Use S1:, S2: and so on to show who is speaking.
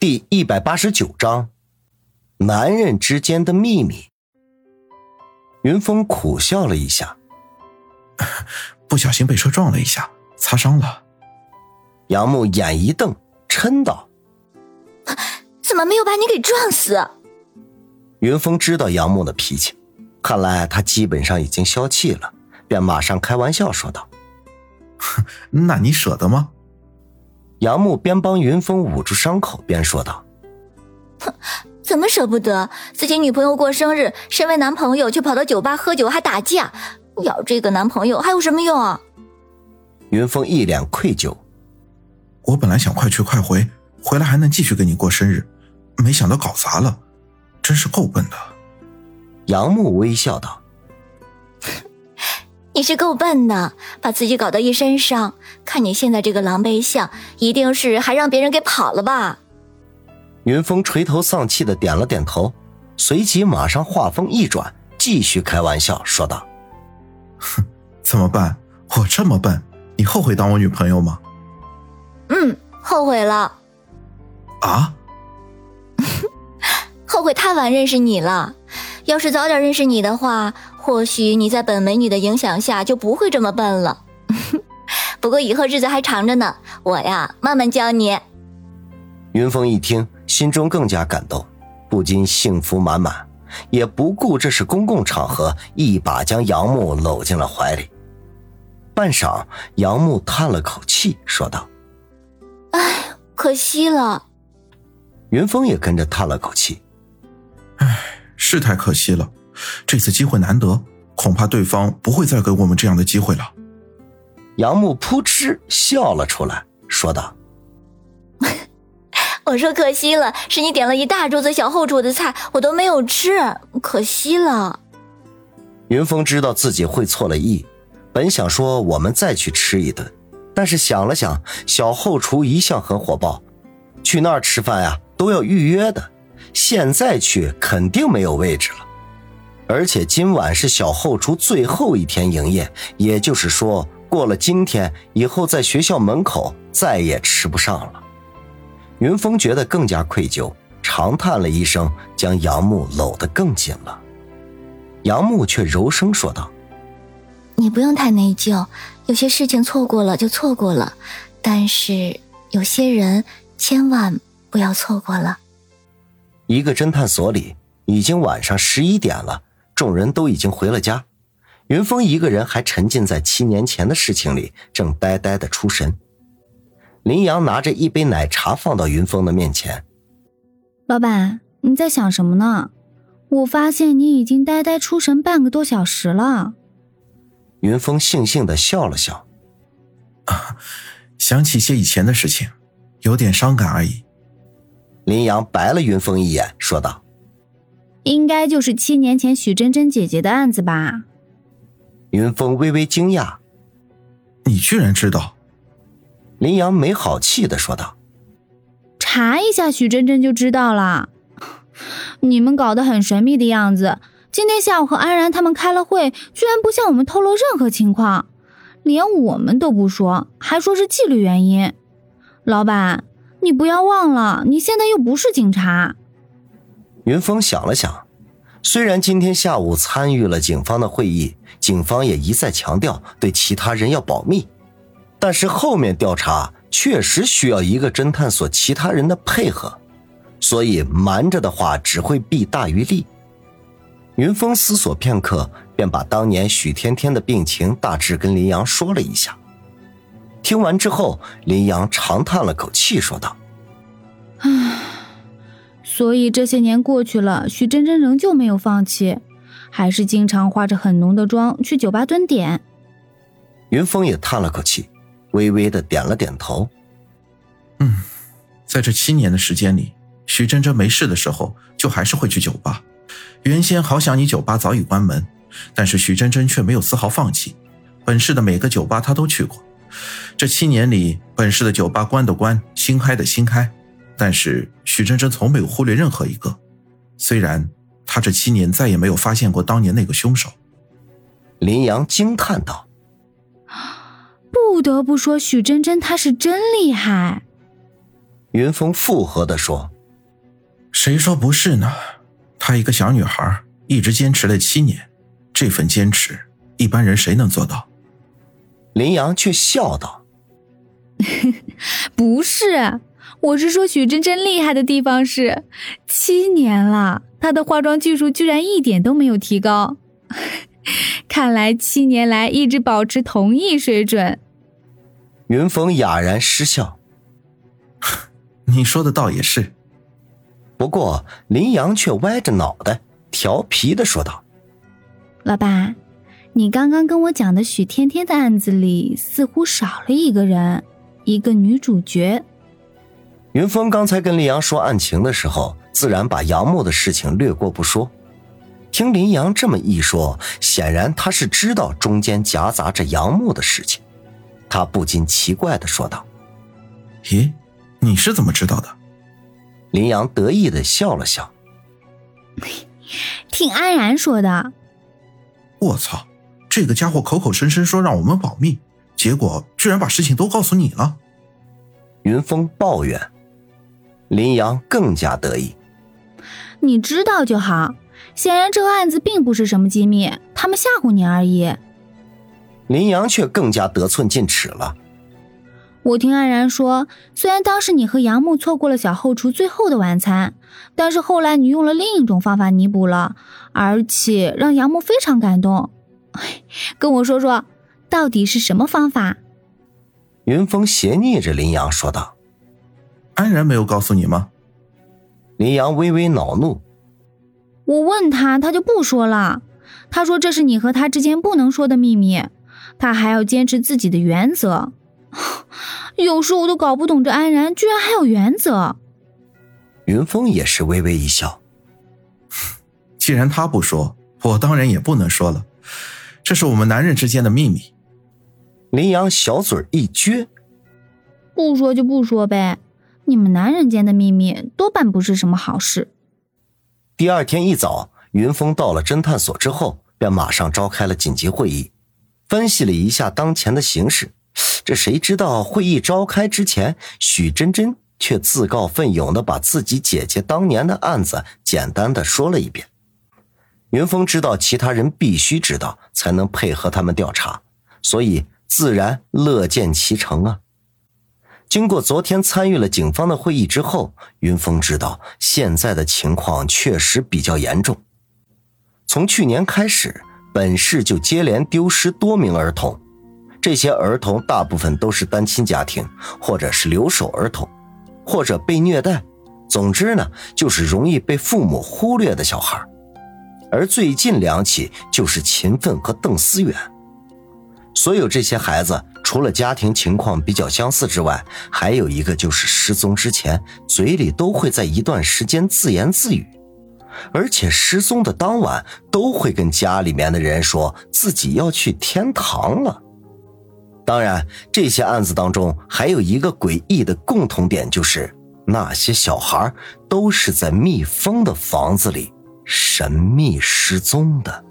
S1: 第一百八十九章，男人之间的秘密。云峰苦笑了一下，
S2: 不小心被车撞了一下，擦伤了。
S1: 杨木眼一瞪，嗔道：“
S3: 怎么没有把你给撞死？”
S1: 云峰知道杨木的脾气，看来他基本上已经消气了，便马上开玩笑说道：“
S2: 那你舍得吗？”
S1: 杨木边帮云峰捂住伤口，边说道：“
S3: 哼，怎么舍不得？自己女朋友过生日，身为男朋友却跑到酒吧喝酒还打架，要这个男朋友还有什么用啊？”
S1: 云峰一脸愧疚：“
S2: 我本来想快去快回，回来还能继续跟你过生日，没想到搞砸了，真是够笨的。”
S1: 杨木微笑道。
S3: 你是够笨的，把自己搞得一身伤。看你现在这个狼狈相，一定是还让别人给跑了吧？
S1: 云峰垂头丧气的点了点头，随即马上话锋一转，继续开玩笑说道：“
S2: 哼，怎么办？我这么笨，你后悔当我女朋友吗？”“
S3: 嗯，后悔了。”“
S2: 啊？”“
S3: 后悔太晚认识你了。要是早点认识你的话。”或许你在本美女的影响下就不会这么笨了。不过以后日子还长着呢，我呀慢慢教你。
S1: 云峰一听，心中更加感动，不禁幸福满满，也不顾这是公共场合，一把将杨木搂进了怀里。半晌，杨木叹了口气，说道：“
S3: 哎，可惜了。”
S1: 云峰也跟着叹了口气：“
S2: 哎，是太可惜了。”这次机会难得，恐怕对方不会再给我们这样的机会了。
S1: 杨木扑哧笑了出来，说道：“
S3: 我说可惜了，是你点了一大桌子小后厨的菜，我都没有吃，可惜了。”
S1: 云峰知道自己会错了意，本想说我们再去吃一顿，但是想了想，小后厨一向很火爆，去那儿吃饭呀都要预约的，现在去肯定没有位置了。而且今晚是小后厨最后一天营业，也就是说，过了今天以后，在学校门口再也吃不上了。云峰觉得更加愧疚，长叹了一声，将杨木搂得更紧了。杨木却柔声说道：“
S3: 你不用太内疚，有些事情错过了就错过了，但是有些人千万不要错过了。”
S1: 一个侦探所里已经晚上十一点了。众人都已经回了家，云峰一个人还沉浸在七年前的事情里，正呆呆的出神。林阳拿着一杯奶茶放到云峰的面前：“
S4: 老板，你在想什么呢？我发现你已经呆呆出神半个多小时了。”
S1: 云峰悻悻的笑了笑：“
S2: 啊，想起些以前的事情，有点伤感而已。”
S1: 林阳白了云峰一眼，说道。
S4: 应该就是七年前许真真姐姐的案子吧？
S1: 云峰微微惊讶：“
S2: 你居然知道？”
S1: 林阳没好气的说道：“
S4: 查一下许真真就知道了。你们搞得很神秘的样子。今天下午和安然他们开了会，居然不向我们透露任何情况，连我们都不说，还说是纪律原因。老板，你不要忘了，你现在又不是警察。”
S1: 云峰想了想，虽然今天下午参与了警方的会议，警方也一再强调对其他人要保密，但是后面调查确实需要一个侦探所其他人的配合，所以瞒着的话只会弊大于利。云峰思索片刻，便把当年许天天的病情大致跟林阳说了一下。听完之后，林阳长叹了口气，说道：“
S4: 唉。”所以这些年过去了，徐真真仍旧没有放弃，还是经常化着很浓的妆去酒吧蹲点。
S1: 云峰也叹了口气，微微的点了点头。
S2: 嗯，在这七年的时间里，徐真真没事的时候就还是会去酒吧。原先好想你酒吧早已关门，但是徐真真却没有丝毫放弃。本市的每个酒吧她都去过。这七年里，本市的酒吧关的关，新开的新开。但是许真真从没有忽略任何一个，虽然她这七年再也没有发现过当年那个凶手。
S1: 林阳惊叹道：“
S4: 不得不说，许真真她是真厉害。”
S1: 云峰附和的说：“
S2: 谁说不是呢？她一个小女孩，一直坚持了七年，这份坚持，一般人谁能做到？”
S1: 林阳却笑道：“
S4: 不是，我是说许真真厉害的地方是，七年了，她的化妆技术居然一点都没有提高。看来七年来一直保持同一水准。”
S1: 云峰哑然失笑：“
S2: 你说的倒也是。”
S1: 不过林阳却歪着脑袋，调皮的说道：“
S4: 老板。”你刚刚跟我讲的许天天的案子里，似乎少了一个人，一个女主角。
S1: 云峰刚才跟林阳说案情的时候，自然把杨木的事情略过不说。听林阳这么一说，显然他是知道中间夹杂着杨木的事情。他不禁奇怪的说道：“
S2: 咦，你是怎么知道的？”
S1: 林阳得意的笑了笑：“
S4: 听安然说的。”
S2: 我操！这个家伙口口声声说让我们保密，结果居然把事情都告诉你了。
S1: 云峰抱怨，林阳更加得意。
S4: 你知道就好，显然这个案子并不是什么机密，他们吓唬你而已。
S1: 林阳却更加得寸进尺了。
S4: 我听安然说，虽然当时你和杨木错过了小后厨最后的晚餐，但是后来你用了另一种方法弥补了，而且让杨木非常感动。跟我说说，到底是什么方法？
S1: 云峰斜睨着林阳说道：“
S2: 安然没有告诉你吗？”
S1: 林阳微微恼怒：“
S4: 我问他，他就不说了。他说这是你和他之间不能说的秘密，他还要坚持自己的原则。有时我都搞不懂，这安然居然还有原则。”
S1: 云峰也是微微一笑：“
S2: 既然他不说，我当然也不能说了。”这是我们男人之间的秘密。
S1: 林阳小嘴一撅，
S4: 不说就不说呗。你们男人间的秘密多半不是什么好事。
S1: 第二天一早，云峰到了侦探所之后，便马上召开了紧急会议，分析了一下当前的形势。这谁知道会议召开之前，许真真却自告奋勇的把自己姐姐当年的案子简单的说了一遍。云峰知道其他人必须知道，才能配合他们调查，所以自然乐见其成啊。经过昨天参与了警方的会议之后，云峰知道现在的情况确实比较严重。从去年开始，本市就接连丢失多名儿童，这些儿童大部分都是单亲家庭，或者是留守儿童，或者被虐待，总之呢，就是容易被父母忽略的小孩。而最近两起就是秦奋和邓思远。所有这些孩子，除了家庭情况比较相似之外，还有一个就是失踪之前嘴里都会在一段时间自言自语，而且失踪的当晚都会跟家里面的人说自己要去天堂了。当然，这些案子当中还有一个诡异的共同点，就是那些小孩都是在密封的房子里。神秘失踪的。